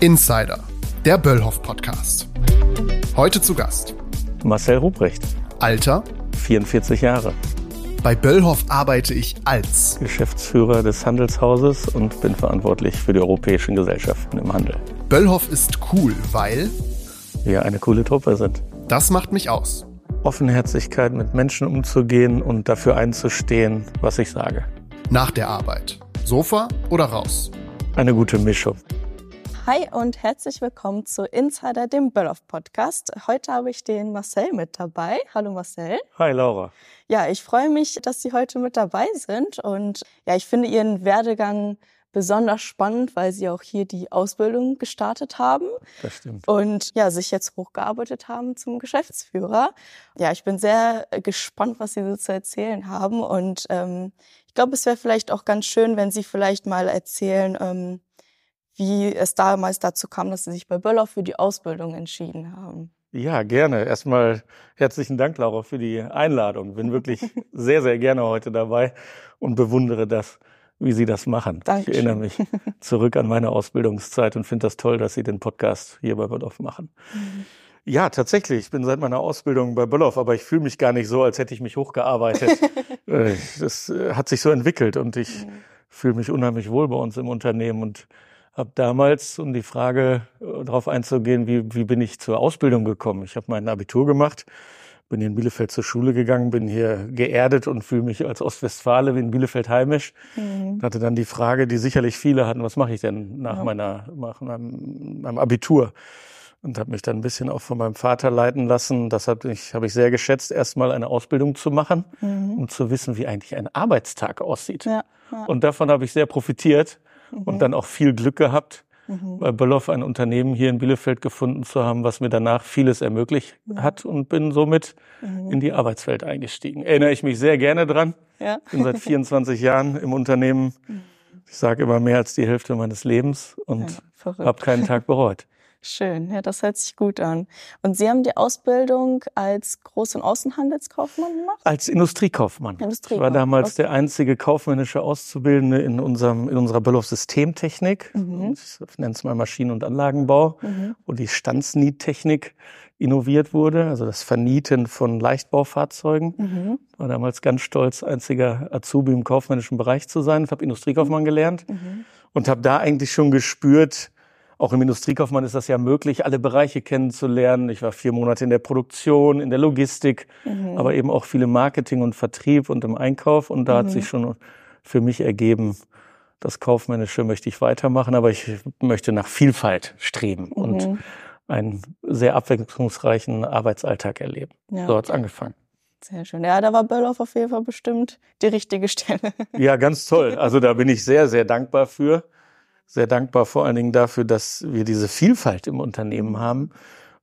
Insider, der Böllhoff Podcast. Heute zu Gast Marcel Ruprecht, Alter 44 Jahre, bei Böllhoff arbeite ich als Geschäftsführer des Handelshauses und bin verantwortlich für die europäischen Gesellschaften im Handel. Böllhoff ist cool, weil Wir eine coole Truppe sind. das macht mich aus. Offenherzigkeit mit Menschen umzugehen und dafür einzustehen, was ich sage. Nach der Arbeit. Sofa oder raus? Eine gute Mischung. Hi und herzlich willkommen zu Insider, dem Böllhoff Podcast. Heute habe ich den Marcel mit dabei. Hallo Marcel. Hi Laura. Ja, ich freue mich, dass Sie heute mit dabei sind und ja, ich finde Ihren Werdegang besonders spannend, weil Sie auch hier die Ausbildung gestartet haben Das stimmt. und ja, sich jetzt hochgearbeitet haben zum Geschäftsführer. Ja, ich bin sehr gespannt, was Sie so zu erzählen haben und ähm, ich glaube, es wäre vielleicht auch ganz schön, wenn Sie vielleicht mal erzählen, ähm, wie es damals dazu kam, dass Sie sich bei Böller für die Ausbildung entschieden haben. Ja, gerne. Erstmal herzlichen Dank, Laura, für die Einladung. Bin wirklich sehr, sehr gerne heute dabei und bewundere das, wie Sie das machen. Dankeschön. Ich erinnere mich zurück an meine Ausbildungszeit und finde das toll, dass Sie den Podcast hier bei Böllhoff machen. Ja, tatsächlich. Ich bin seit meiner Ausbildung bei Böllhoff, aber ich fühle mich gar nicht so, als hätte ich mich hochgearbeitet. Äh, das äh, hat sich so entwickelt und ich fühle mich unheimlich wohl bei uns im Unternehmen und habe damals, um die Frage äh, darauf einzugehen, wie, wie bin ich zur Ausbildung gekommen? Ich habe mein Abitur gemacht, bin in Bielefeld zur Schule gegangen, bin hier geerdet und fühle mich als Ostwestfale wie in Bielefeld heimisch. Mhm. Hatte dann die Frage, die sicherlich viele hatten, was mache ich denn nach Ja. meiner nach meinem, meinem Abitur? Und habe mich dann ein bisschen auch von meinem Vater leiten lassen. Das habe ich, hab ich sehr geschätzt, erstmal eine Ausbildung zu machen, Mhm. um zu wissen, wie eigentlich ein Arbeitstag aussieht. Ja, ja. Und davon habe ich sehr profitiert Mhm. und dann auch viel Glück gehabt, Mhm. bei Böllhoff ein Unternehmen hier in Bielefeld gefunden zu haben, was mir danach vieles ermöglicht hat und bin somit Mhm. in die Arbeitswelt eingestiegen. Erinnere ich mich sehr gerne dran. Ja. Bin seit 24 Jahren im Unternehmen. Ich sage immer mehr als die Hälfte meines Lebens Ja, und verrückt. habe keinen Tag bereut. Schön, ja, das hört sich gut an. Und Sie haben die Ausbildung als Groß- und Außenhandelskaufmann gemacht? Als Industriekaufmann. Ich war Industriekaufmann, damals okay. der einzige kaufmännische Auszubildende in unserem in unserer Böllhoff Systemtechnik. Mhm. Ich nenne es mal Maschinen- und Anlagenbau, Mhm. wo die Stanzniettechnik innoviert wurde, also das Vernieten von Leichtbaufahrzeugen. Mhm. War damals ganz stolz, einziger Azubi im kaufmännischen Bereich zu sein. Ich habe Industriekaufmann gelernt Mhm. und habe da eigentlich schon gespürt, auch im Industriekaufmann ist das ja möglich, alle Bereiche kennenzulernen. Ich war vier Monate in der Produktion, in der Logistik, Mhm. aber eben auch viel im Marketing und Vertrieb und im Einkauf. Und da hat Mhm. sich schon für mich ergeben, das Kaufmännische möchte ich weitermachen, aber ich möchte nach Vielfalt streben und Mhm. einen sehr abwechslungsreichen Arbeitsalltag erleben. Ja. So hat's angefangen. Sehr schön. Ja, da war Böllhoff auf jeden Fall bestimmt die richtige Stelle. Ja, ganz toll. Also da bin ich sehr, sehr dankbar für. Sehr dankbar vor allen Dingen dafür, dass wir diese Vielfalt im Unternehmen haben.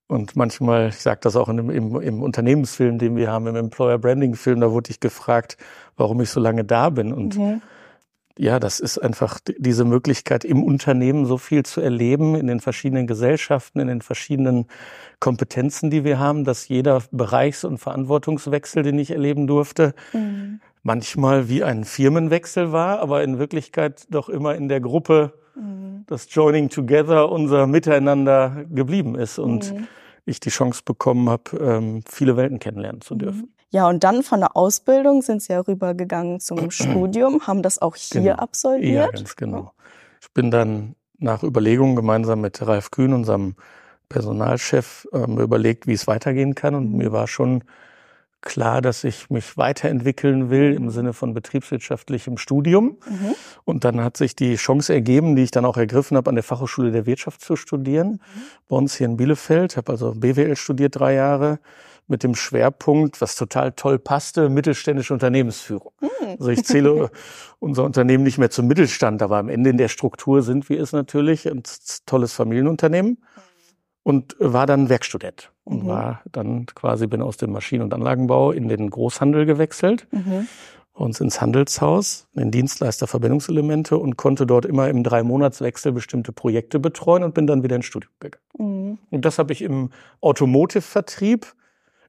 Und manchmal, ich sage das auch in im, im Unternehmensfilm, den wir haben, im Employer Branding Film, da wurde ich gefragt, warum ich so lange da bin. Und Mhm. ja, das ist einfach diese Möglichkeit, im Unternehmen so viel zu erleben, in den verschiedenen Gesellschaften, in den verschiedenen Kompetenzen, die wir haben, dass jeder Bereichs- und Verantwortungswechsel, den ich erleben durfte, Mhm. manchmal wie ein Firmenwechsel war, aber in Wirklichkeit doch immer in der Gruppe Mhm. das Joining Together, unser Miteinander geblieben ist und Mhm. ich die Chance bekommen habe, ähm, viele Welten kennenlernen zu dürfen. Ja, und dann von der Ausbildung sind Sie ja rübergegangen zum Studium, haben das auch hier Genau. absolviert. Ja, ganz genau. Ich bin dann nach Überlegungen gemeinsam mit Ralf Kühn, unserem Personalchef, ähm, überlegt, wie es weitergehen kann. Und Mhm. mir war schon klar, dass ich mich weiterentwickeln will im Sinne von betriebswirtschaftlichem Studium. Mhm. Und dann hat sich die Chance ergeben, die ich dann auch ergriffen habe, an der Fachhochschule der Wirtschaft zu studieren. Bei uns hier in Bielefeld. Habe also BWL studiert drei Jahre mit dem Schwerpunkt, was total toll passte, mittelständische Unternehmensführung. Also ich zähle unser Unternehmen nicht mehr zum Mittelstand, aber am Ende in der Struktur sind wir es natürlich. Ein tolles Familienunternehmen. Und war dann Werkstudent und Mhm. war dann quasi, bin aus dem Maschinen- und Anlagenbau in den Großhandel gewechselt Mhm. uns ins Handelshaus, in den Dienstleister Verbindungselemente und konnte dort immer im Drei-Monats-Wechsel bestimmte Projekte betreuen und bin dann wieder ins Studium gegangen. Mhm. Und das habe ich im Automotive-Vertrieb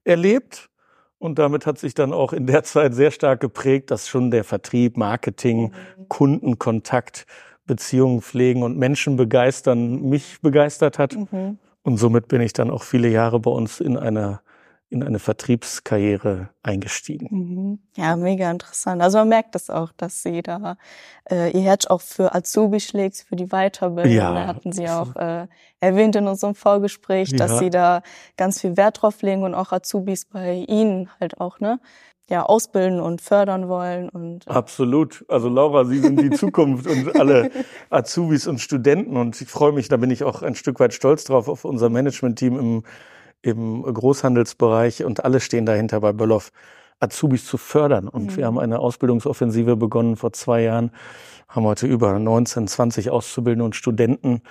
erlebt. Und damit hat sich dann auch in der Zeit sehr stark geprägt, dass schon der Vertrieb, Marketing, Kundenkontakt Beziehungen pflegen und Menschen begeistern mich begeistert hat. Mhm. Und somit bin ich dann auch viele Jahre bei uns in einer in eine Vertriebskarriere eingestiegen. Mhm. Ja, mega interessant. Also man merkt das auch, dass Sie da äh, Ihr Herz auch für Azubi schlägt, für die Weiterbildung. Ja. Da hatten Sie auch äh, erwähnt in unserem Vorgespräch, dass ja. Sie da ganz viel Wert drauf legen und auch Azubis bei Ihnen halt auch, ne? Ja, ausbilden und fördern wollen. Und, äh Absolut. Also Laura, Sie sind die Zukunft und alle Azubis und Studenten. Und ich freue mich, da bin ich auch ein Stück weit stolz drauf, auf unser Management-Team im im Großhandelsbereich und alle stehen dahinter bei Böllhoff, Azubis zu fördern. Und mhm. wir haben eine Ausbildungsoffensive begonnen vor zwei Jahren, haben heute über 19, 20 Auszubildende und Studenten.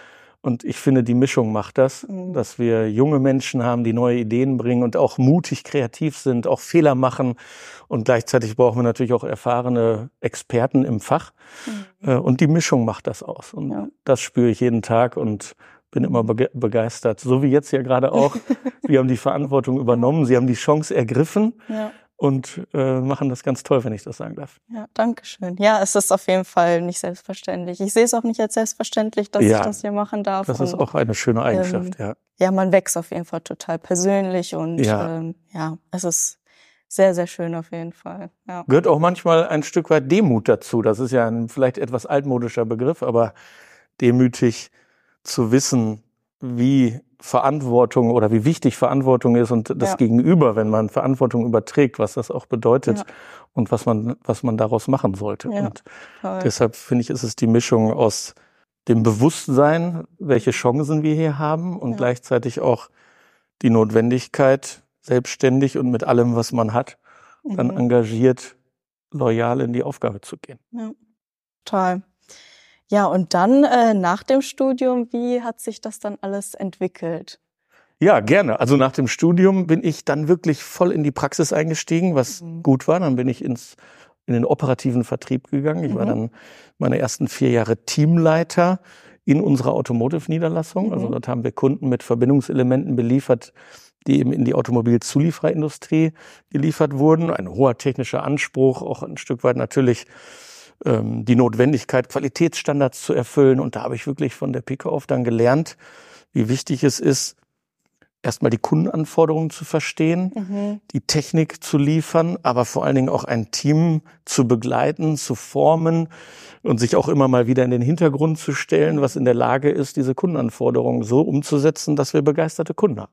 Und ich finde, die Mischung macht das, mhm. dass wir junge Menschen haben, die neue Ideen bringen und auch mutig kreativ sind, auch Fehler machen. Und gleichzeitig brauchen wir natürlich auch erfahrene Experten im Fach. Mhm. Äh, und die Mischung macht das aus. Und ja. das spüre ich jeden Tag. Und bin immer begeistert. So wie jetzt ja gerade auch. Wir haben die Verantwortung übernommen, Sie haben die Chance ergriffen. Ja. Und äh, machen das ganz toll, wenn ich das sagen darf. Ja, danke schön. Ja, es ist auf jeden Fall nicht selbstverständlich. Ich sehe es auch nicht als selbstverständlich, dass ja, ich das hier machen darf. Das ist auch eine schöne Eigenschaft, ähm, ja. Ja, man wächst auf jeden Fall total persönlich und ja, ähm, ja es ist sehr, sehr schön auf jeden Fall. Ja. Gehört auch manchmal ein Stück weit Demut dazu. Das ist ja ein vielleicht etwas altmodischer Begriff, aber demütig zu wissen, wie Verantwortung oder wie wichtig Verantwortung ist und das ja. Gegenüber, wenn man Verantwortung überträgt, was das auch bedeutet ja. und was man, was man daraus machen sollte. Ja, und toll. deshalb finde ich, ist es die Mischung aus dem Bewusstsein, welche Chancen wir hier haben und gleichzeitig auch die Notwendigkeit, selbstständig und mit allem, was man hat, mhm. dann engagiert, loyal in die Aufgabe zu gehen. Ja, toll. Ja, und dann äh, nach dem Studium, wie hat sich das dann alles entwickelt? Ja, gerne. Also nach dem Studium bin ich dann wirklich voll in die Praxis eingestiegen, was mhm. gut war. Dann bin ich ins, in den operativen Vertrieb gegangen. Ich mhm. war dann meine ersten vier Jahre Teamleiter in unserer Automotive-Niederlassung. Also mhm. Also dort haben wir Kunden mit Verbindungselementen beliefert, die eben in die Automobilzuliefererindustrie geliefert wurden. Ein hoher technischer Anspruch, auch ein Stück weit natürlich ähm, die Notwendigkeit, Qualitätsstandards zu erfüllen. Und da habe ich wirklich von der Pike auf dann gelernt, wie wichtig es ist, erstmal die Kundenanforderungen zu verstehen, mhm. die Technik zu liefern, aber vor allen Dingen auch ein Team zu begleiten, zu formen und sich auch immer mal wieder in den Hintergrund zu stellen, was in der Lage ist, diese Kundenanforderungen so umzusetzen, dass wir begeisterte Kunden haben.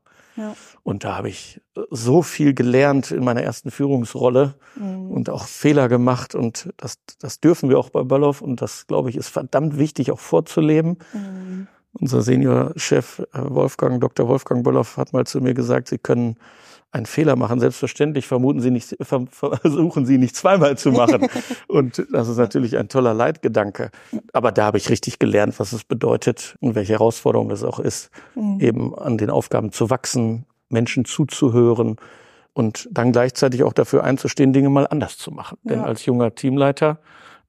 Und da habe ich so viel gelernt in meiner ersten Führungsrolle mhm. und auch Fehler gemacht. Und das, das dürfen wir auch bei Böllhoff. Und das, glaube ich, ist verdammt wichtig, auch vorzuleben. Mhm. Unser Seniorchef äh, Wolfgang, Dr. Wolfgang Böllhoff, hat mal zu mir gesagt, Sie können einen Fehler machen. Selbstverständlich vermuten Sie nicht, versuchen Sie nicht zweimal zu machen. und das ist natürlich ein toller Leitgedanke. Aber da habe ich richtig gelernt, was es bedeutet und welche Herausforderung es auch ist, mhm. eben an den Aufgaben zu wachsen, Menschen zuzuhören und dann gleichzeitig auch dafür einzustehen, Dinge mal anders zu machen. Ja. Denn als junger Teamleiter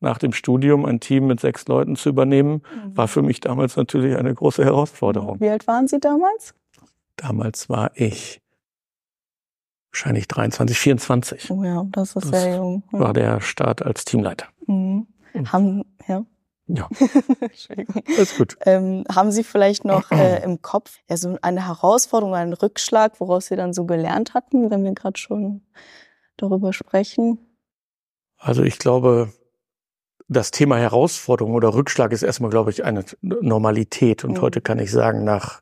nach dem Studium ein Team mit sechs Leuten zu übernehmen, mhm. war für mich damals natürlich eine große Herausforderung. Wie alt waren Sie damals? Damals war ich wahrscheinlich 23, 24. Oh ja, das ist das sehr jung. Ja. War der Start als Teamleiter. Mhm. Haben, ja. Ja. Alles gut. Ähm, haben Sie vielleicht noch äh, im Kopf ja, so eine Herausforderung, einen Rückschlag, woraus Sie dann so gelernt hatten, wenn wir gerade schon darüber sprechen? Also ich glaube, das Thema Herausforderung oder Rückschlag ist erstmal, glaube ich, eine Normalität. Und mhm. heute kann ich sagen, nach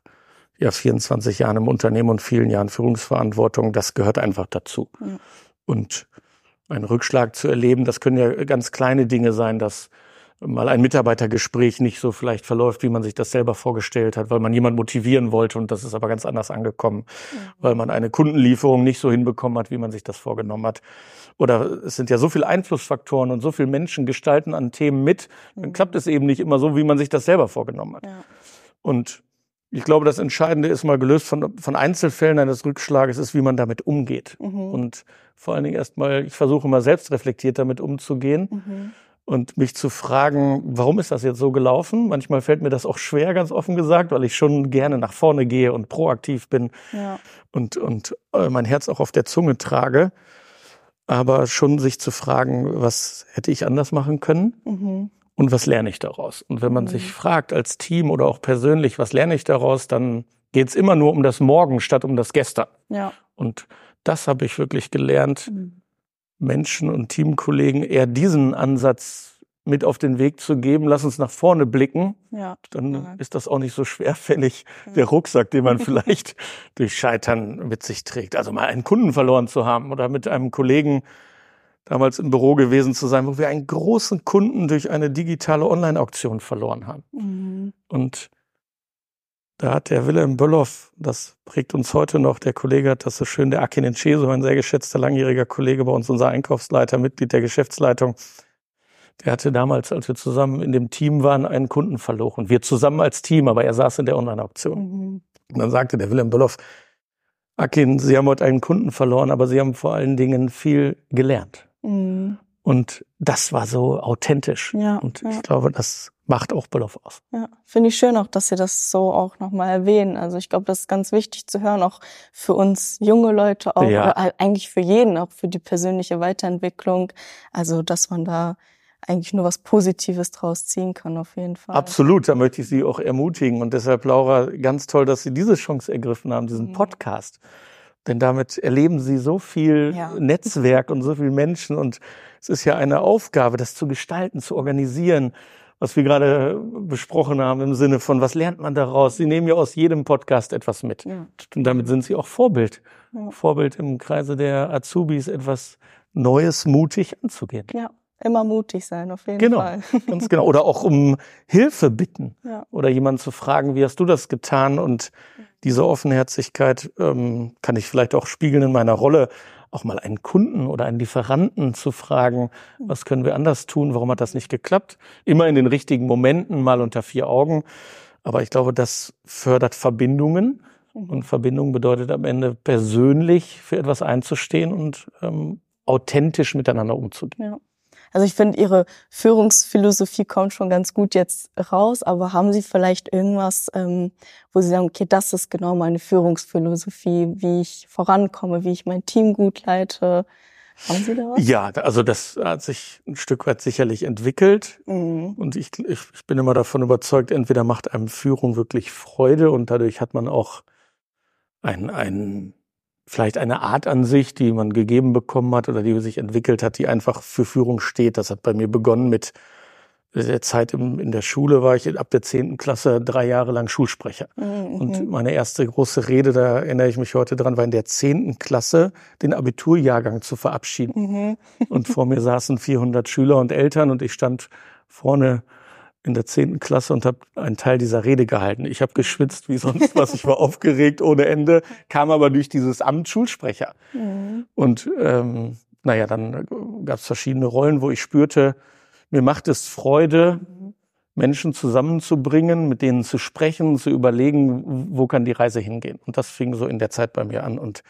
ja 24 Jahren im Unternehmen und vielen Jahren Führungsverantwortung, das gehört einfach dazu. Ja. Und einen Rückschlag zu erleben, das können ja ganz kleine Dinge sein, dass mal ein Mitarbeitergespräch nicht so vielleicht verläuft, wie man sich das selber vorgestellt hat, weil man jemand motivieren wollte und das ist aber ganz anders angekommen, ja. weil man eine Kundenlieferung nicht so hinbekommen hat, wie man sich das vorgenommen hat. Oder es sind ja so viele Einflussfaktoren und so viele Menschen gestalten an Themen mit, dann mhm. klappt es eben nicht immer so, wie man sich das selber vorgenommen hat. Ja. Und ich glaube, das Entscheidende ist mal gelöst von, von Einzelfällen eines Rückschlages, ist, wie man damit umgeht. Mhm. Und vor allen Dingen erstmal, ich versuche mal selbst reflektiert damit umzugehen mhm. und mich zu fragen, warum ist das jetzt so gelaufen? Manchmal fällt mir das auch schwer, ganz offen gesagt, weil ich schon gerne nach vorne gehe und proaktiv bin ja. und, und äh, mein Herz auch auf der Zunge trage. Aber schon sich zu fragen, was hätte ich anders machen können? Mhm und was lerne ich daraus? Und wenn man mhm. sich fragt als Team oder auch persönlich, was lerne ich daraus, dann geht es immer nur um das Morgen statt um das Gestern. Ja. Und das habe ich wirklich gelernt, mhm. Menschen und Teamkollegen eher diesen Ansatz mit auf den Weg zu geben, lass uns nach vorne blicken, ja. dann ja. ist das auch nicht so schwerfällig, der Rucksack, den man vielleicht durch Scheitern mit sich trägt. Also mal einen Kunden verloren zu haben oder mit einem Kollegen damals im Büro gewesen zu sein, wo wir einen großen Kunden durch eine digitale Online-Auktion verloren haben. Mhm. Und da hat der Wilhelm Bölloff, das prägt uns heute noch, der Kollege hat das so schön, der Akin Encheso, ein sehr geschätzter langjähriger Kollege bei uns, unser Einkaufsleiter, Mitglied der Geschäftsleitung, der hatte damals, als wir zusammen in dem Team waren, einen Kunden verloren. Wir zusammen als Team, aber er saß in der Online-Auktion. Mhm. Und dann sagte der Wilhelm Bölloff, Akin, Sie haben heute einen Kunden verloren, aber Sie haben vor allen Dingen viel gelernt. Mhm. Und das war so authentisch. Ja, und ja. ich glaube, das macht auch Bölloff aus. Ja, finde ich schön auch, dass Sie das so auch nochmal erwähnen. Also ich glaube, das ist ganz wichtig zu hören, auch für uns junge Leute, auch ja. eigentlich für jeden, auch für die persönliche Weiterentwicklung. Also dass man da eigentlich nur was Positives draus ziehen kann, auf jeden Fall. Absolut, da möchte ich Sie auch ermutigen. Und deshalb, Laura, ganz toll, dass Sie diese Chance ergriffen haben, diesen mhm. Denn damit erleben Sie so viel ja. Netzwerk und so viele Menschen. Und es ist ja eine Aufgabe, das zu gestalten, zu organisieren, was wir gerade besprochen haben im Sinne von, was lernt man daraus? Sie nehmen ja aus jedem Podcast etwas mit. Ja. Und damit sind Sie auch Vorbild. Ja. Vorbild im Kreise der Azubis, etwas Neues mutig anzugehen. Ja immer mutig sein, auf jeden genau, Fall. Ganz genau. Oder auch um Hilfe bitten. Ja. Oder jemanden zu fragen, wie hast du das getan? Und diese Offenherzigkeit ähm, kann ich vielleicht auch spiegeln in meiner Rolle, auch mal einen Kunden oder einen Lieferanten zu fragen, was können wir anders tun? Warum hat das nicht geklappt? Immer in den richtigen Momenten, mal unter vier Augen. Aber ich glaube, das fördert Verbindungen. Und Verbindung bedeutet am Ende persönlich für etwas einzustehen und ähm, authentisch miteinander umzugehen. Ja. Also ich finde, Ihre Führungsphilosophie kommt schon ganz gut jetzt raus, aber haben Sie vielleicht irgendwas, ähm, wo Sie sagen, okay, das ist genau meine Führungsphilosophie, wie ich vorankomme, wie ich mein Team gut leite? Haben Sie da was? Ja, also das hat sich ein Stück weit sicherlich entwickelt. Mhm. Und ich, ich, ich bin immer davon überzeugt, entweder macht einem Führung wirklich Freude und dadurch hat man auch ein, ein vielleicht eine Art an sich, die man gegeben bekommen hat oder die sich entwickelt hat, die einfach für Führung steht. Das hat bei mir begonnen mit der Zeit im, in der Schule war ich ab der zehnten Klasse drei Jahre lang Schulsprecher. Mhm. Und meine erste große Rede, da erinnere ich mich heute dran, war in der zehnten Klasse den Abiturjahrgang zu verabschieden. Mhm. Und vor mir saßen 400 Schüler und Eltern und ich stand vorne in der zehnten Klasse und habe einen Teil dieser Rede gehalten. Ich habe geschwitzt wie sonst was, ich war aufgeregt ohne Ende, kam aber durch dieses Amt Schulsprecher. Mhm. Und ähm, naja, dann gab es verschiedene Rollen, wo ich spürte, mir macht es Freude, Menschen zusammenzubringen, mit denen zu sprechen, zu überlegen, wo kann die Reise hingehen. Und das fing so in der Zeit bei mir an. Und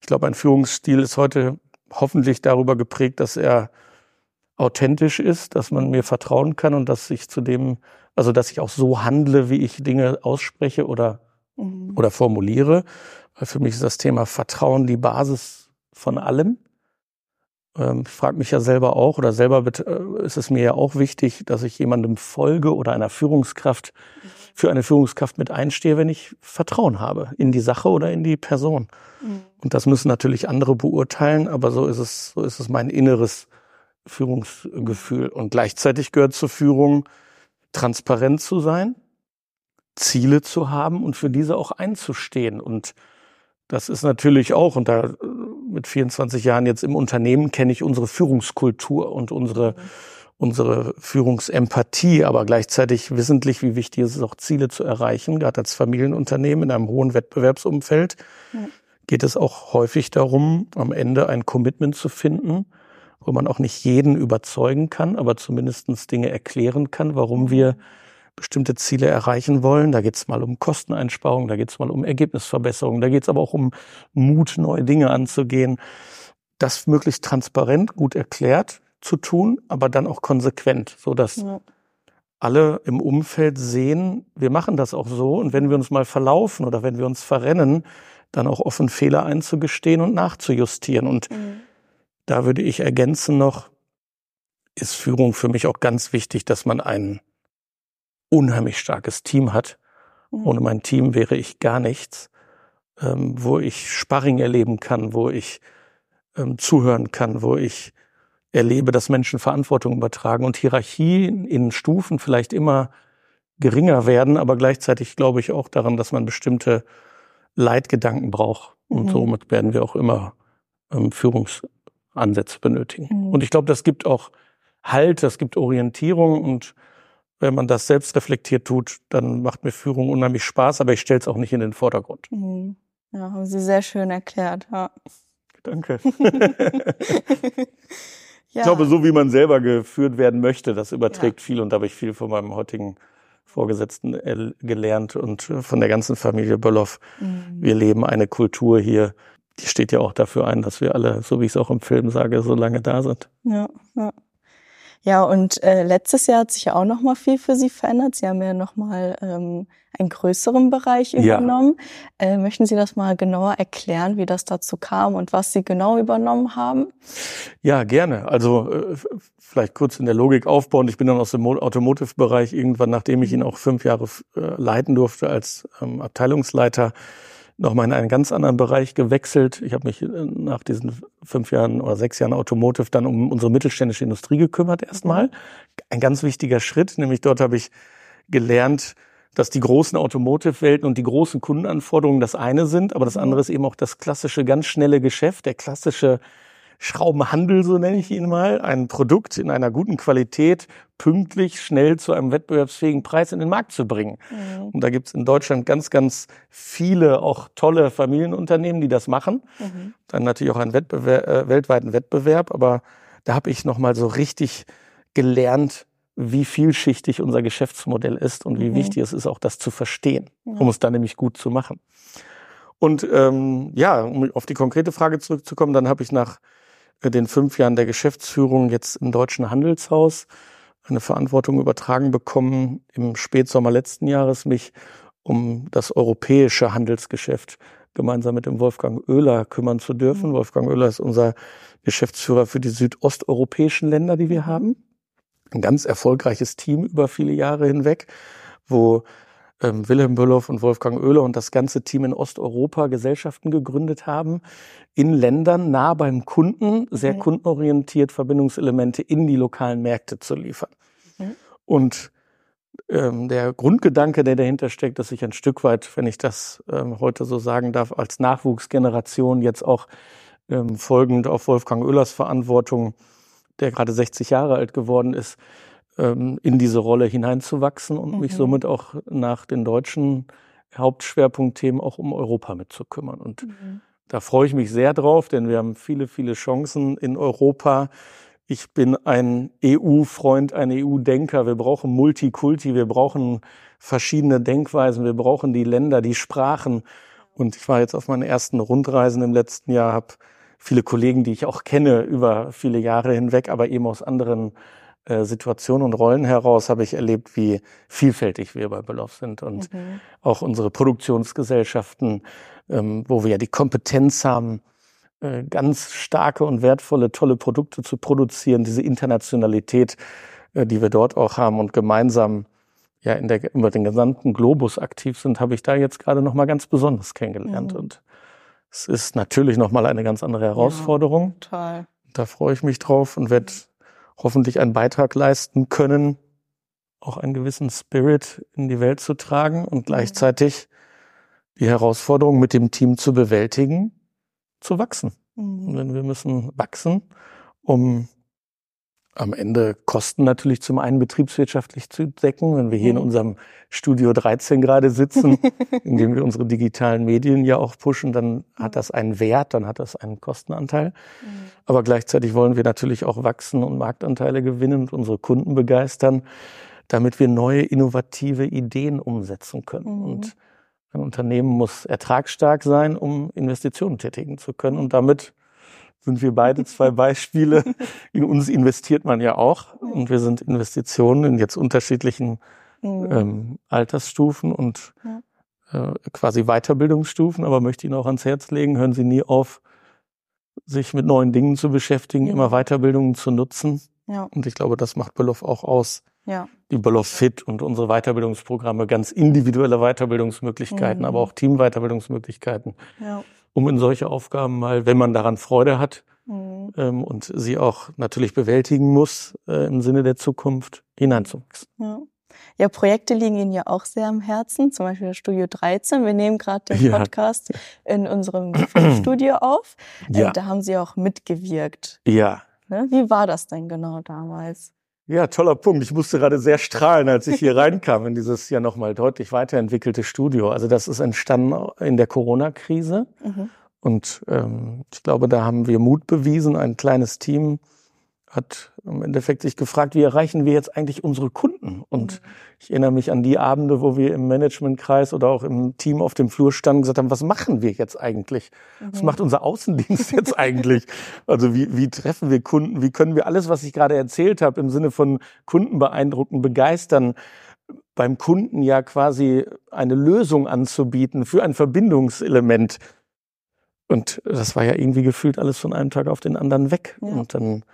ich glaube, ein Führungsstil ist heute hoffentlich darüber geprägt, dass er authentisch ist, dass man mir vertrauen kann und dass ich zu dem, also dass ich auch so handle, wie ich Dinge ausspreche oder, mhm. oder formuliere. Weil für mich ist das Thema Vertrauen die Basis von allem. Ähm, ich frage mich ja selber auch, oder selber äh, ist es mir ja auch wichtig, dass ich jemandem folge oder einer Führungskraft, für eine Führungskraft mit einstehe, wenn ich Vertrauen habe in die Sache oder in die Person. Mhm. Und das müssen natürlich andere beurteilen, aber so ist es, so ist es mein inneres Führungsgefühl. Und gleichzeitig gehört zur Führung, transparent zu sein, Ziele zu haben und für diese auch einzustehen. Und das ist natürlich auch, und da mit 24 Jahren jetzt im Unternehmen kenne ich unsere Führungskultur und unsere, unsere Führungsempathie, aber gleichzeitig wissentlich, wie wichtig es ist, auch Ziele zu erreichen, gerade als Familienunternehmen in einem hohen Wettbewerbsumfeld. Ja. Geht es auch häufig darum, am Ende ein Commitment zu finden, wo man auch nicht jeden überzeugen kann, aber zumindestens Dinge erklären kann, warum wir bestimmte Ziele erreichen wollen. Da geht es mal um Kosteneinsparungen, da geht es mal um Ergebnisverbesserungen, da geht es aber auch um Mut, neue Dinge anzugehen. Das möglichst transparent, gut erklärt zu tun, aber dann auch konsequent, so dass ja. alle im Umfeld sehen, wir machen das auch so und wenn wir uns mal verlaufen oder wenn wir uns verrennen, dann auch offen Fehler einzugestehen und nachzujustieren und mhm da würde ich ergänzen noch, ist Führung für mich auch ganz wichtig, dass man ein unheimlich starkes Team hat. Mhm. Ohne mein Team wäre ich gar nichts, ähm, wo ich Sparring erleben kann, wo ich ähm, zuhören kann, wo ich erlebe, dass Menschen Verantwortung übertragen und Hierarchien in Stufen vielleicht immer geringer werden, aber gleichzeitig glaube ich auch daran, dass man bestimmte Leitgedanken braucht. Und mhm. somit werden wir auch immer ähm, Führungsansätze benötigen. Mhm. Und ich glaube, das gibt auch Halt, das gibt Orientierung und wenn man das selbst reflektiert tut, dann macht mir Führung unheimlich Spaß, aber ich stelle es auch nicht in den Vordergrund. Mhm. Ja, haben Sie sehr schön erklärt. Ja. Danke. ja. Ich glaube, so wie man selber geführt werden möchte, das überträgt ja. viel und da habe ich viel von meinem heutigen Vorgesetzten gelernt und von der ganzen Familie Böllhoff. Mhm. Wir leben eine Kultur hier, die steht ja auch dafür ein, dass wir alle, so wie ich es auch im Film sage, so lange da sind. Ja, ja. Ja, und äh, letztes Jahr hat sich ja auch noch mal viel für Sie verändert. Sie haben ja noch mal ähm, einen größeren Bereich übernommen. Ja. Äh, möchten Sie das mal genauer erklären, wie das dazu kam und was Sie genau übernommen haben? Ja, gerne. Also äh, vielleicht kurz in der Logik aufbauen. Ich bin dann aus dem Automotive-Bereich irgendwann, nachdem ich ihn mhm. auch fünf Jahre äh, leiten durfte als ähm, Abteilungsleiter, nochmal in einen ganz anderen Bereich gewechselt. Ich habe mich äh, nach diesen fünf Jahren oder sechs Jahren Automotive dann um unsere mittelständische Industrie gekümmert erstmal. Ein ganz wichtiger Schritt, nämlich dort habe ich gelernt, dass die großen Automotive-Welten und die großen Kundenanforderungen das eine sind, aber das andere ist eben auch das klassische, ganz schnelle Geschäft, der klassische Schraubenhandel, so nenne ich ihn mal, ein Produkt in einer guten Qualität pünktlich, schnell zu einem wettbewerbsfähigen Preis in den Markt zu bringen. Mhm. Und da gibt es in Deutschland ganz, ganz viele auch tolle Familienunternehmen, die das machen. Mhm. Dann natürlich auch einen Wettbewerb, äh, weltweiten Wettbewerb, aber da habe ich nochmal so richtig gelernt, wie vielschichtig unser Geschäftsmodell ist und wie mhm. wichtig es ist, auch das zu verstehen, um es dann nämlich gut zu machen. Und ähm, ja, um auf die konkrete Frage zurückzukommen, dann habe ich nach den fünf Jahren der Geschäftsführung jetzt im Deutschen Handelshaus eine Verantwortung übertragen bekommen, im Spätsommer letzten Jahres mich um das europäische Handelsgeschäft gemeinsam mit dem Wolfgang Oehler kümmern zu dürfen. Mhm. Wolfgang Oehler ist unser Geschäftsführer für die südosteuropäischen Länder, die wir haben. Ein ganz erfolgreiches Team über viele Jahre hinweg, wo ähm, Wilhelm Böllhoff und Wolfgang Oehler und das ganze Team in Osteuropa Gesellschaften gegründet haben, in Ländern nah beim Kunden, sehr mhm. kundenorientiert Verbindungselemente in die lokalen Märkte zu liefern. Mhm. Und ähm, der Grundgedanke, der dahinter steckt, dass ich ein Stück weit, wenn ich das ähm, heute so sagen darf, als Nachwuchsgeneration jetzt auch ähm, folgend auf Wolfgang Oehlers Verantwortung, der gerade 60 Jahre alt geworden ist, ähm, in diese Rolle hineinzuwachsen und mhm. mich somit auch nach den deutschen Hauptschwerpunktthemen auch um Europa mitzukümmern. Und mhm. da freue ich mich sehr drauf, denn wir haben viele, viele Chancen in Europa. Ich bin ein EU-Freund, ein EU-Denker. Wir brauchen Multikulti, wir brauchen verschiedene Denkweisen, wir brauchen die Länder, die Sprachen. Und ich war jetzt auf meinen ersten Rundreisen im letzten Jahr, habe viele Kollegen, die ich auch kenne über viele Jahre hinweg, aber eben aus anderen äh, Situationen und Rollen heraus habe ich erlebt, wie vielfältig wir bei Beloff sind und mhm. auch unsere Produktionsgesellschaften, ähm, wo wir ja die Kompetenz haben, äh, ganz starke und wertvolle, tolle Produkte zu produzieren, diese Internationalität, äh, die wir dort auch haben und gemeinsam ja in der über den gesamten Globus aktiv sind, habe ich da jetzt gerade noch mal ganz besonders kennengelernt mhm. und es ist natürlich noch mal eine ganz andere Herausforderung. Ja, total. Da freue ich mich drauf und werde hoffentlich einen Beitrag leisten können, auch einen gewissen Spirit in die Welt zu tragen und gleichzeitig die Herausforderung mit dem Team zu bewältigen, zu wachsen. Mhm. Denn wir müssen wachsen, um am Ende Kosten natürlich zum einen betriebswirtschaftlich zu decken, wenn wir hier mhm. in unserem Studio 13 gerade sitzen, in dem wir unsere digitalen Medien ja auch pushen, dann mhm. hat das einen Wert, dann hat das einen Kostenanteil. Mhm. Aber gleichzeitig wollen wir natürlich auch wachsen und Marktanteile gewinnen und unsere Kunden begeistern, damit wir neue innovative Ideen umsetzen können. Mhm. Und ein Unternehmen muss ertragsstark sein, um Investitionen tätigen zu können und damit sind wir beide zwei Beispiele. In uns investiert man ja auch und wir sind Investitionen in jetzt unterschiedlichen mhm. ähm, Altersstufen und äh, quasi Weiterbildungsstufen, aber möchte Ihnen auch ans Herz legen, hören Sie nie auf, sich mit neuen Dingen zu beschäftigen, immer Weiterbildungen zu nutzen. Ja. Und ich glaube, das macht Beloff auch aus. Ja. Die Beloff Fit und unsere Weiterbildungsprogramme, ganz individuelle Weiterbildungsmöglichkeiten, Mhm. aber auch Teamweiterbildungsmöglichkeiten, Ja. Um in solche Aufgaben mal, wenn man daran Freude hat Mhm. ähm, und sie auch natürlich bewältigen muss äh, im Sinne der Zukunft, hineinzuwachsen. Ja. ja, Projekte liegen Ihnen ja auch sehr am Herzen, zum Beispiel das Studio 13. Wir nehmen gerade den Ja. Podcast in unserem Studio auf. Ja. Äh, da haben Sie auch mitgewirkt. Ja. Ne? Wie war das denn genau damals? Ja, toller Punkt. Ich musste gerade sehr strahlen, als ich hier reinkam in dieses ja nochmal deutlich weiterentwickelte Studio. Also das ist entstanden in der Corona-Krise. Mhm. Und ähm, ich glaube, da haben wir Mut bewiesen. Ein kleines Team hat im Endeffekt sich gefragt, wie erreichen wir jetzt eigentlich unsere Kunden? Und ich erinnere mich an die Abende, wo wir im Managementkreis oder auch im Team auf dem Flur standen und gesagt haben, was machen wir jetzt eigentlich? Was Mhm. macht unser Außendienst jetzt eigentlich? Also wie, wie treffen wir Kunden? Wie können wir alles, was ich gerade erzählt habe, im Sinne von Kunden beeindrucken, begeistern, beim Kunden ja quasi eine Lösung anzubieten für ein Verbindungselement. Und das war ja irgendwie gefühlt alles von einem Tag auf den anderen weg. Ja. Und dann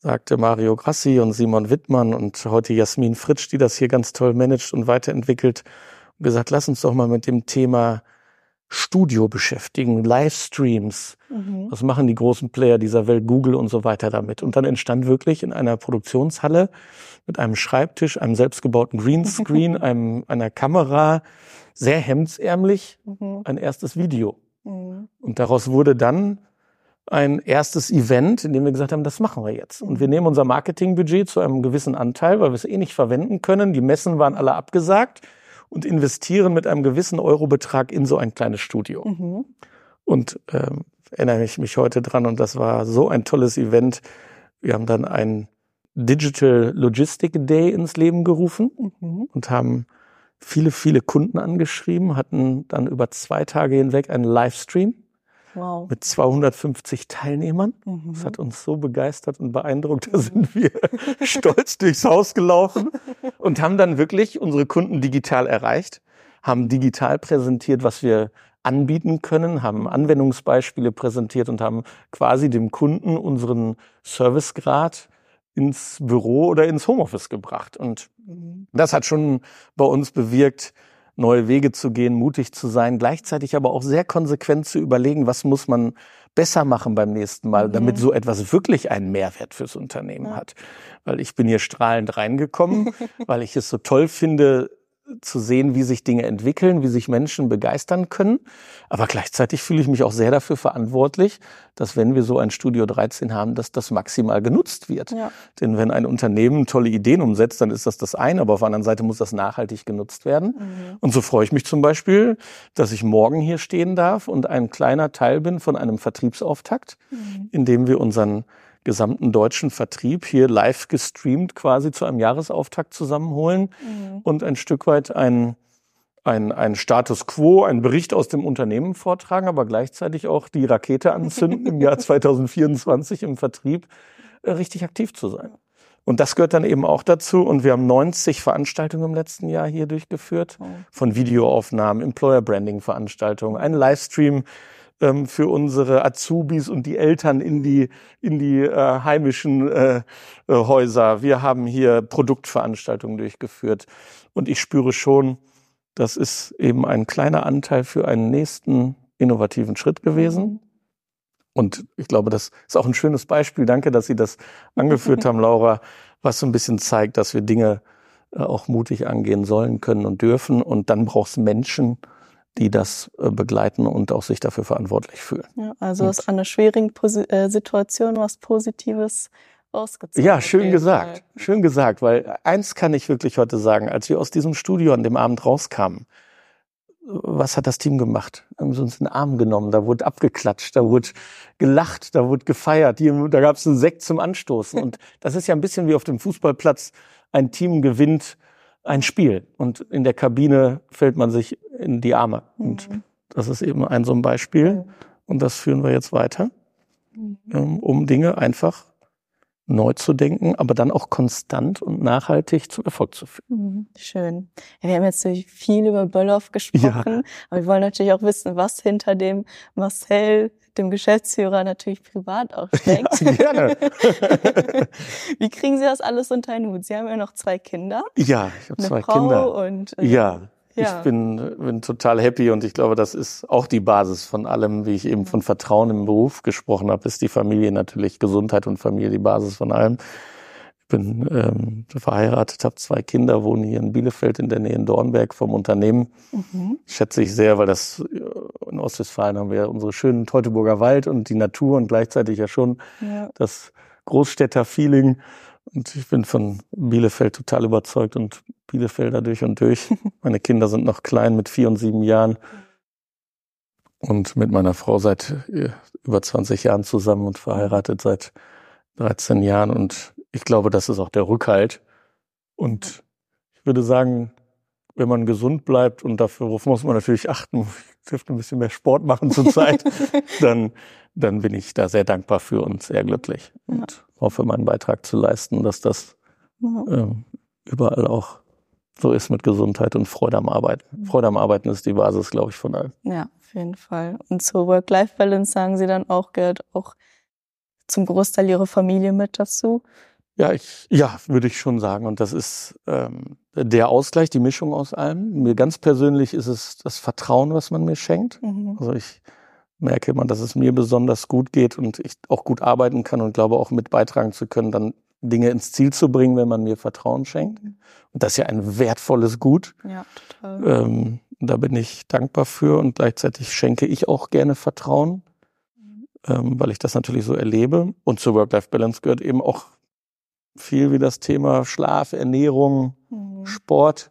sagte Mario Grassi und Simon Wittmann und heute Jasmin Fritsch, die das hier ganz toll managt und weiterentwickelt, gesagt, lass uns doch mal mit dem Thema Studio beschäftigen, Livestreams. Mhm. Was machen die großen Player dieser Welt, Google und so weiter damit? Und dann entstand wirklich in einer Produktionshalle mit einem Schreibtisch, einem selbstgebauten Greenscreen, einem, einer Kamera, sehr hemdsärmlich, Mhm. ein erstes Video. Mhm. Und daraus wurde dann ein erstes Event, in dem wir gesagt haben, das machen wir jetzt. Und wir nehmen unser Marketingbudget zu einem gewissen Anteil, weil wir es eh nicht verwenden können. Die Messen waren alle abgesagt und investieren mit einem gewissen Eurobetrag in so ein kleines Studio. Mhm. Und ähm, erinnere ich mich heute dran und das war so ein tolles Event. Wir haben dann ein Digital Logistic Day ins Leben gerufen Mhm. und haben viele, viele Kunden angeschrieben, hatten dann über zwei Tage hinweg einen Livestream Wow. mit 250 Teilnehmern. Mhm. Das hat uns so begeistert und beeindruckt. Da sind wir stolz durchs Haus gelaufen und haben dann wirklich unsere Kunden digital erreicht, haben digital präsentiert, was wir anbieten können, haben Anwendungsbeispiele präsentiert und haben quasi dem Kunden unseren Servicegrad ins Büro oder ins Homeoffice gebracht. Und Mhm. das hat schon bei uns bewirkt, neue Wege zu gehen, mutig zu sein, gleichzeitig aber auch sehr konsequent zu überlegen, was muss man besser machen beim nächsten Mal, damit so etwas wirklich einen Mehrwert fürs Unternehmen Ja. hat. Weil ich bin hier strahlend reingekommen, weil ich es so toll finde, zu sehen, wie sich Dinge entwickeln, wie sich Menschen begeistern können. Aber gleichzeitig fühle ich mich auch sehr dafür verantwortlich, dass wenn wir so ein Studio 13 haben, dass das maximal genutzt wird. Ja. Denn wenn ein Unternehmen tolle Ideen umsetzt, dann ist das das eine, aber auf der anderen Seite muss das nachhaltig genutzt werden. Mhm. Und so freue ich mich zum Beispiel, dass ich morgen hier stehen darf und ein kleiner Teil bin von einem Vertriebsauftakt, Mhm. in dem wir unseren gesamten deutschen Vertrieb hier live gestreamt quasi zu einem Jahresauftakt zusammenholen Mhm. und ein Stück weit ein, ein, ein Status quo, einen Bericht aus dem Unternehmen vortragen, aber gleichzeitig auch die Rakete anzünden im Jahr 2024 im Vertrieb äh, richtig aktiv zu sein. Und das gehört dann eben auch dazu. Und wir haben 90 Veranstaltungen im letzten Jahr hier durchgeführt. Oh. Von Videoaufnahmen, Employer Branding Veranstaltungen, einen Livestream ähm, für unsere Azubis und die Eltern in die, in die äh, heimischen äh, äh, Häuser. Wir haben hier Produktveranstaltungen durchgeführt. Und ich spüre schon, das ist eben ein kleiner Anteil für einen nächsten innovativen Schritt gewesen. Und ich glaube, das ist auch ein schönes Beispiel. Danke, dass Sie das angeführt haben, Laura, was so ein bisschen zeigt, dass wir Dinge äh, auch mutig angehen sollen, können und dürfen. Und dann braucht es Menschen, die das äh, begleiten und auch sich dafür verantwortlich fühlen. Ja, also aus einer schwierigen Posi äh, Situation was Positives rausgezogen. Ja, schön gesagt. Fall. Schön gesagt, weil eins kann ich wirklich heute sagen, als wir aus diesem Studio an dem Abend rauskamen, was hat das Team gemacht? Haben sie uns in den Arm genommen, da wurde abgeklatscht, da wurde gelacht, da wurde gefeiert, die, da gab es einen Sekt zum Anstoßen. Und das ist ja ein bisschen wie auf dem Fußballplatz, ein Team gewinnt ein Spiel und in der Kabine fällt man sich in die Arme. Und Mhm. das ist eben ein so ein Beispiel. Und das führen wir jetzt weiter, Mhm. ähm, um Dinge einfach neu zu denken, aber dann auch konstant und nachhaltig zum Erfolg zu führen. Mhm, schön. Ja, wir haben jetzt natürlich viel über Böllhoff gesprochen, ja. aber wir wollen natürlich auch wissen, was hinter dem Marcel, dem Geschäftsführer, natürlich privat auch steckt. Ja, gerne. Wie kriegen Sie das alles unter einen Hut? Sie haben ja noch zwei Kinder. Ja, ich habe zwei Frau Kinder. Und, äh, ja, ja. Ich bin, bin total happy und ich glaube, das ist auch die Basis von allem, wie ich eben von Vertrauen im Beruf gesprochen habe, ist die Familie natürlich, Gesundheit und Familie die Basis von allem. Ich bin ähm, verheiratet, habe zwei Kinder, wohne hier in Bielefeld in der Nähe in Dornberg vom Unternehmen. Mhm. Schätze ich sehr, weil das äh, in Ostwestfalen haben wir unsere schönen Teutoburger Wald und die Natur und gleichzeitig ja schon ja. das Großstädter-Feeling. Und ich bin von Bielefeld total überzeugt und Bielefelder durch und durch. Meine Kinder sind noch klein mit vier und sieben Jahren. Und mit meiner Frau seit äh, über 20 Jahren zusammen und verheiratet seit 13 Jahren. Und ich glaube, das ist auch der Rückhalt. Und ich würde sagen, wenn man gesund bleibt und dafür muss man natürlich achten, ich dürfte ein bisschen mehr Sport machen zurzeit, dann, dann bin ich da sehr dankbar für und sehr glücklich und hoffe, meinen Beitrag zu leisten, dass das ähm, überall auch so ist mit Gesundheit und Freude am Arbeiten. Freude am Arbeiten ist die Basis, glaube ich, von allem. Ja, auf jeden Fall. Und zur Work-Life-Balance sagen Sie dann auch, gehört auch zum Großteil Ihre Familie mit dazu? Ja, ich, ja, würde ich schon sagen. Und das ist ähm, der Ausgleich, die Mischung aus allem. Mir ganz persönlich ist es das Vertrauen, was man mir schenkt. Mhm. Also ich merke immer, dass es mir besonders gut geht und ich auch gut arbeiten kann und glaube auch mit beitragen zu können, dann Dinge ins Ziel zu bringen, wenn man mir Vertrauen schenkt. Mhm. Und das ist ja ein wertvolles Gut. Ja, total. Ähm, da bin ich dankbar für und gleichzeitig schenke ich auch gerne Vertrauen, mhm. ähm, weil ich das natürlich so erlebe. Und zur Work-Life-Balance gehört eben auch viel wie das Thema Schlaf, Ernährung, mhm. Sport.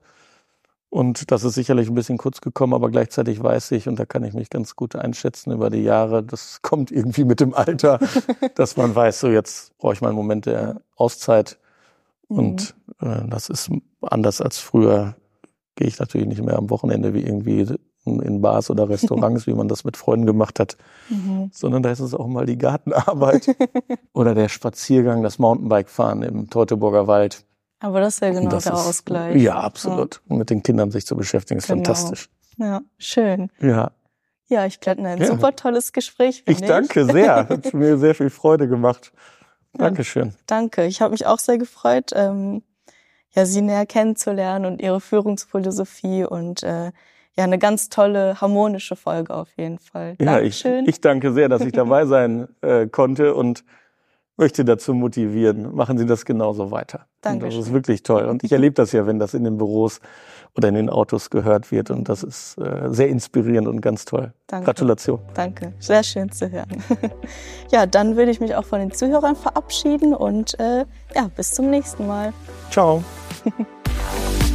Und das ist sicherlich ein bisschen kurz gekommen, aber gleichzeitig weiß ich, und da kann ich mich ganz gut einschätzen über die Jahre, das kommt irgendwie mit dem Alter, dass man weiß, so jetzt brauche ich mal einen Moment der Auszeit. Mhm. Und äh, das ist anders als früher. Gehe ich natürlich nicht mehr am Wochenende wie irgendwie in Bars oder Restaurants, wie man das mit Freunden gemacht hat, mhm. sondern da ist es auch mal die Gartenarbeit oder der Spaziergang, das Mountainbike-Fahren im Teutoburger Wald. Aber das ist ja genau das der ist, Ausgleich. Ja, absolut. Ja. Mit den Kindern sich zu beschäftigen, ist genau. fantastisch. Ja, schön. Ja. Ja, ich glaube, ein ja. super tolles Gespräch. Ich, ich danke sehr. Hat mir sehr viel Freude gemacht. Dankeschön. danke. Ich habe mich auch sehr gefreut, ähm, ja, Sie näher kennenzulernen und Ihre Führungsphilosophie und äh, ja, eine ganz tolle, harmonische Folge auf jeden Fall. Ja, ich, ich danke sehr, dass ich dabei sein äh, konnte und möchte dazu motivieren. Machen Sie das genauso weiter. Danke. Das ist wirklich toll. Und ich erlebe das ja, wenn das in den Büros oder in den Autos gehört wird. Und das ist äh, sehr inspirierend und ganz toll. Danke. Gratulation. Danke. Sehr schön zu hören. ja, dann würde ich mich auch von den Zuhörern verabschieden und äh, ja, bis zum nächsten Mal. Ciao.